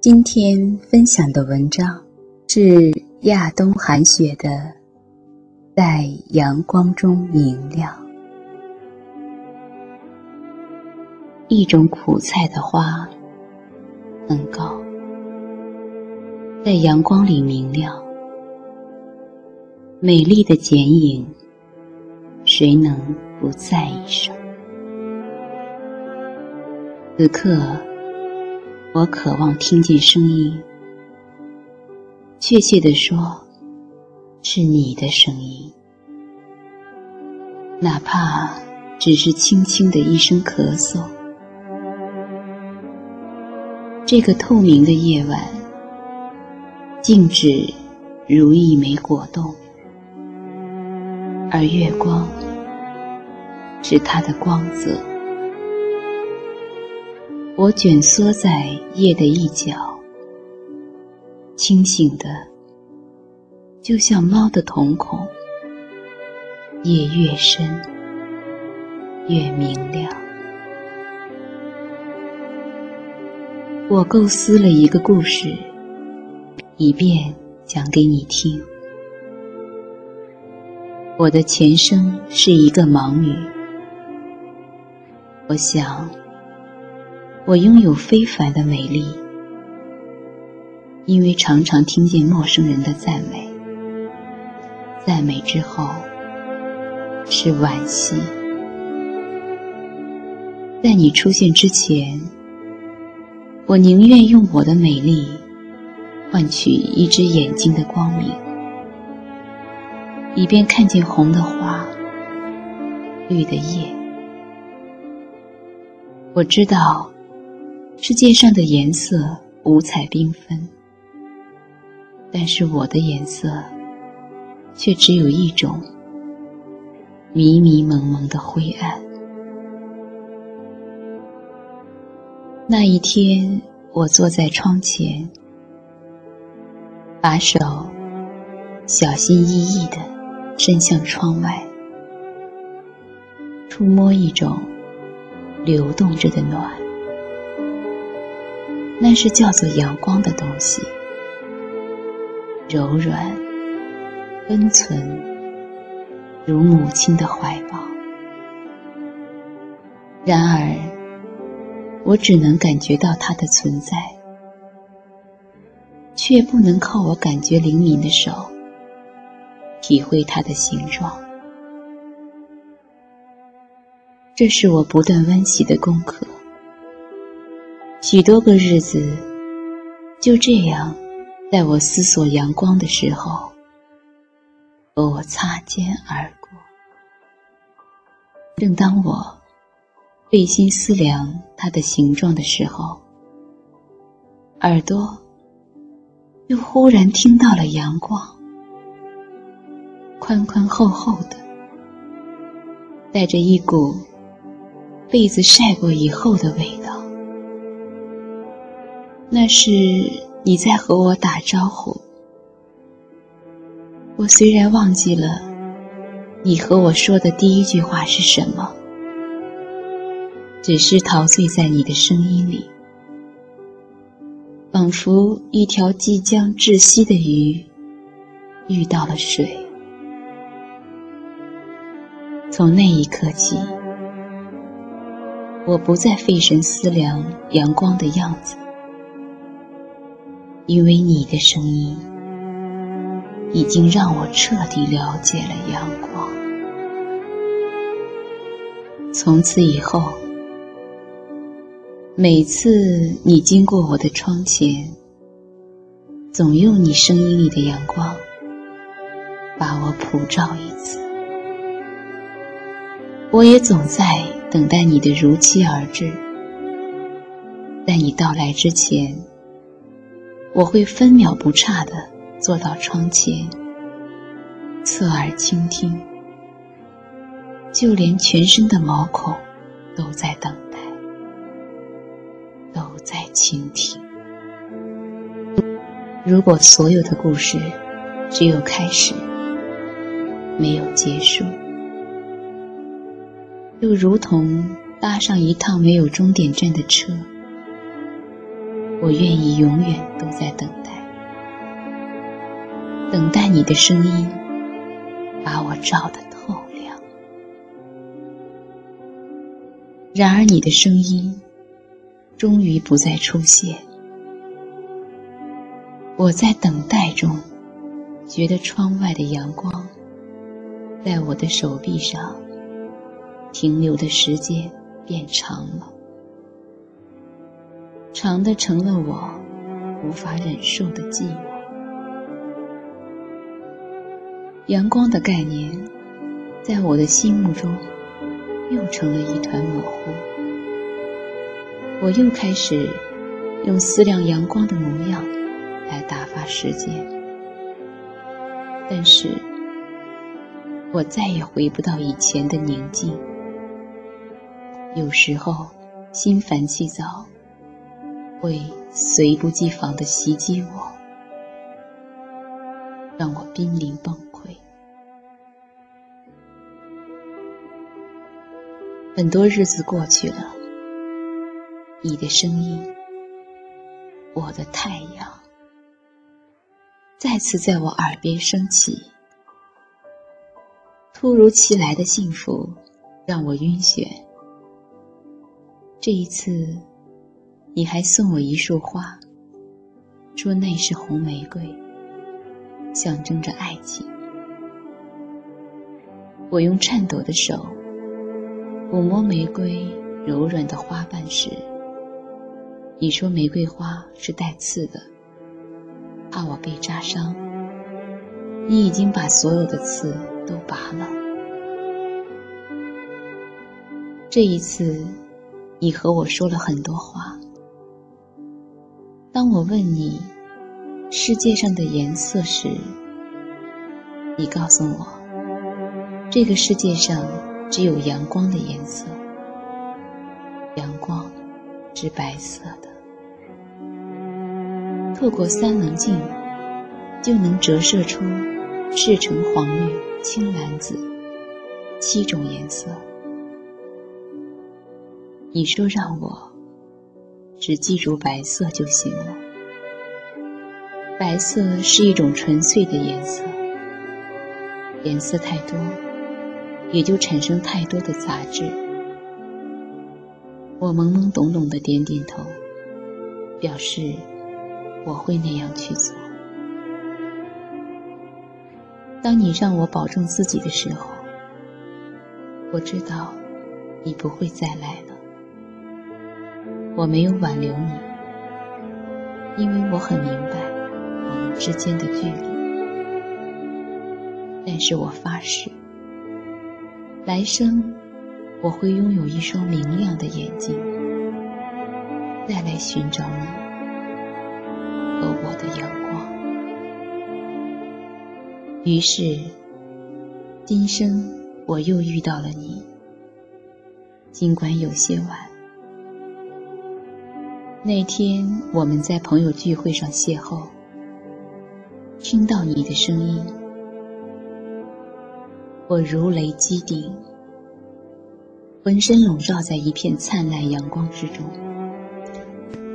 今天分享的文章是亚东寒雪的《在阳光中明亮》。一种苦菜的花很高，在阳光里明亮，美丽的剪影，谁能不在意上？此刻。我渴望听见声音，确切地说，是你的声音，哪怕只是轻轻的一声咳嗽。这个透明的夜晚，静止如一枚果冻，而月光是它的光泽。我蜷缩在夜的一角，清醒的，就像猫的瞳孔。夜越深，越明亮。我构思了一个故事，以便讲给你听。我的前生是一个盲女，我想。我拥有非凡的美丽，因为常常听见陌生人的赞美。赞美之后是惋惜，在你出现之前，我宁愿用我的美丽换取一只眼睛的光明，以便看见红的花、绿的叶。我知道。世界上的颜色五彩缤纷，但是我的颜色却只有一种迷迷蒙蒙的灰暗。那一天，我坐在窗前，把手小心翼翼地伸向窗外，触摸一种流动着的暖。那是叫做阳光的东西，柔软、温存，如母亲的怀抱。然而，我只能感觉到它的存在，却不能靠我感觉灵敏的手体会它的形状。这是我不断温习的功课。许多个日子，就这样，在我思索阳光的时候，和我擦肩而过。正当我费心思量它的形状的时候，耳朵又忽然听到了阳光，宽宽厚厚的，带着一股被子晒过以后的味道。那是你在和我打招呼。我虽然忘记了你和我说的第一句话是什么，只是陶醉在你的声音里，仿佛一条即将窒息的鱼遇到了水。从那一刻起，我不再费神思量阳光的样子。因为你的声音已经让我彻底了解了阳光。从此以后，每次你经过我的窗前，总用你声音里的阳光把我普照一次。我也总在等待你的如期而至，在你到来之前。我会分秒不差地坐到窗前，侧耳倾听，就连全身的毛孔都在等待，都在倾听。如果所有的故事只有开始，没有结束，就如同搭上一趟没有终点站的车。我愿意永远都在等待，等待你的声音把我照得透亮。然而，你的声音终于不再出现。我在等待中，觉得窗外的阳光在我的手臂上停留的时间变长了，长的成了我无法忍受的寂寞。阳光的概念，在我的心目中又成了一团模糊。我又开始用思量阳光的模样。来打发时间，但是我再也回不到以前的宁静。有时候心烦气躁，会猝不及防地袭击我，让我濒临崩溃。很多日子过去了，你的声音，我的太阳。再次在我耳边升起，突如其来的幸福让我晕眩。这一次，你还送我一束花，说那是红玫瑰，象征着爱情。我用颤抖的手抚摸玫瑰柔软的花瓣时，你说玫瑰花是带刺的。怕我被扎伤，你已经把所有的刺都拔了。这一次，你和我说了很多话。当我问你世界上的颜色时，你告诉我，这个世界上只有阳光的颜色，阳光是白色的。透过三棱镜，就能折射出赤橙黄绿青蓝紫七种颜色。你说让我只记住白色就行了。白色是一种纯粹的颜色，颜色太多，也就产生太多的杂质。我懵懵懂懂的点点头，表示。我会那样去做。当你让我保重自己的时候，我知道你不会再来。我没有挽留你，因为我很明白我们之间的距离。但是我发誓，来生我会拥有一双明亮的眼睛，再来寻找你。和我的阳光。于是，今生我又遇到了你。尽管有些晚，那天我们在朋友聚会上邂逅，听到你的声音，我如雷击顶，浑身笼罩在一片灿烂阳光之中。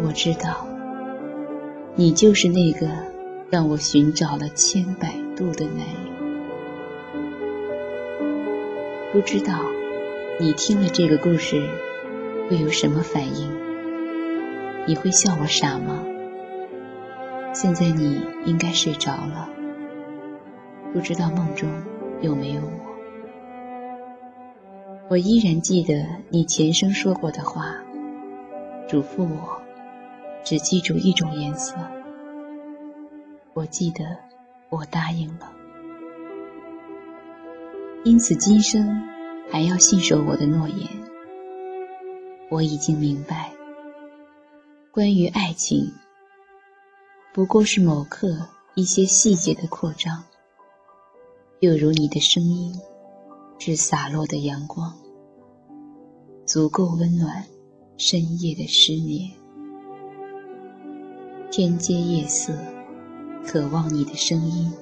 我知道。你就是那个让我寻找了千百度的男人。不知道你听了这个故事会有什么反应？你会笑我傻吗？现在你应该睡着了，不知道梦中有没有我。我依然记得你前生说过的话，嘱咐我。只记住一种颜色。我记得，我答应了。因此，今生还要信守我的诺言。我已经明白，关于爱情，不过是某刻一些细节的扩张，又如你的声音，是洒落的阳光，足够温暖深夜的失眠。天阶夜色，渴望你的声音。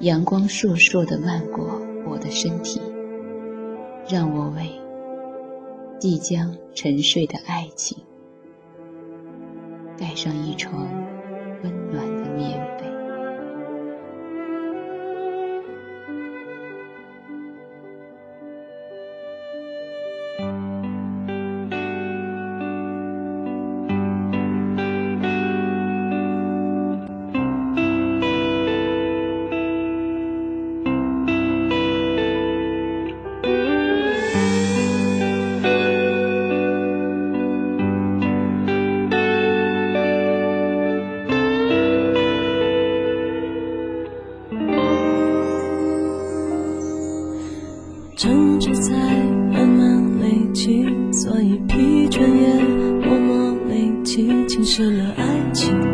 阳光烁烁的漫过我的身体，让我为即将沉睡的爱情盖上一床所以疲倦也默默累积侵蚀了爱情。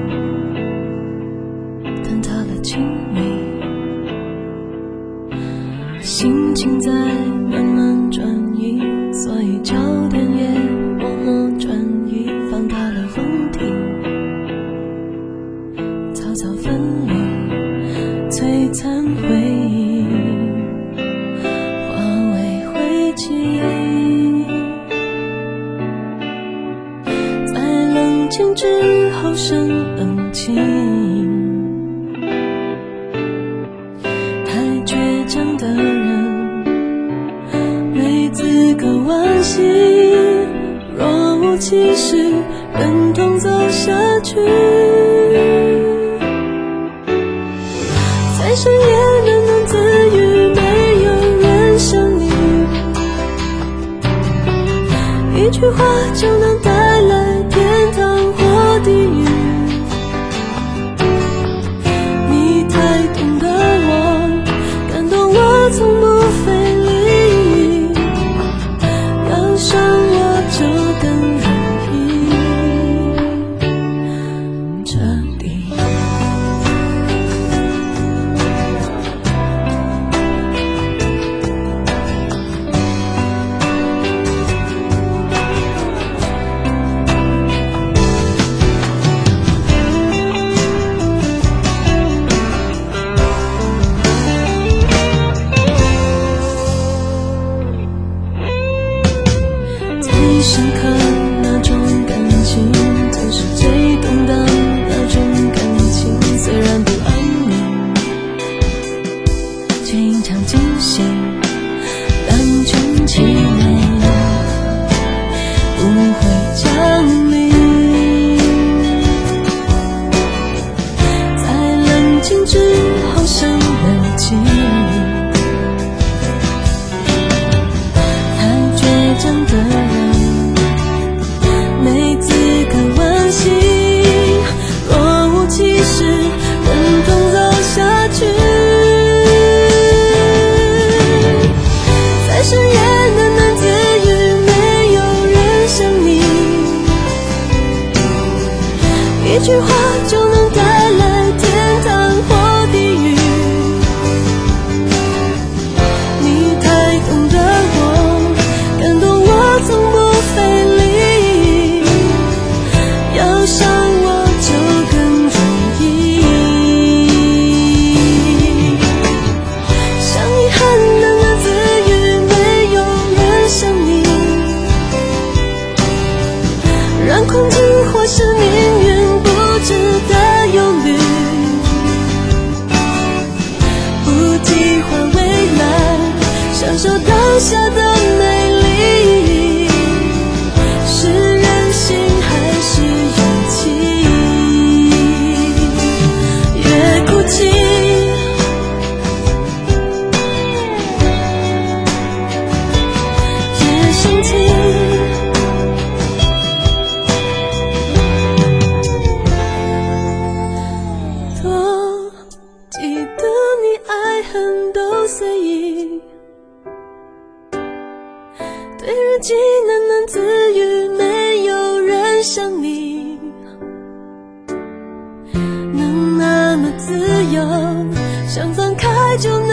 静之后生冷静太倔强的人没资格惋惜若无其事忍痛走下去在深夜喃喃自语没有人想你一句话就能带想放开就能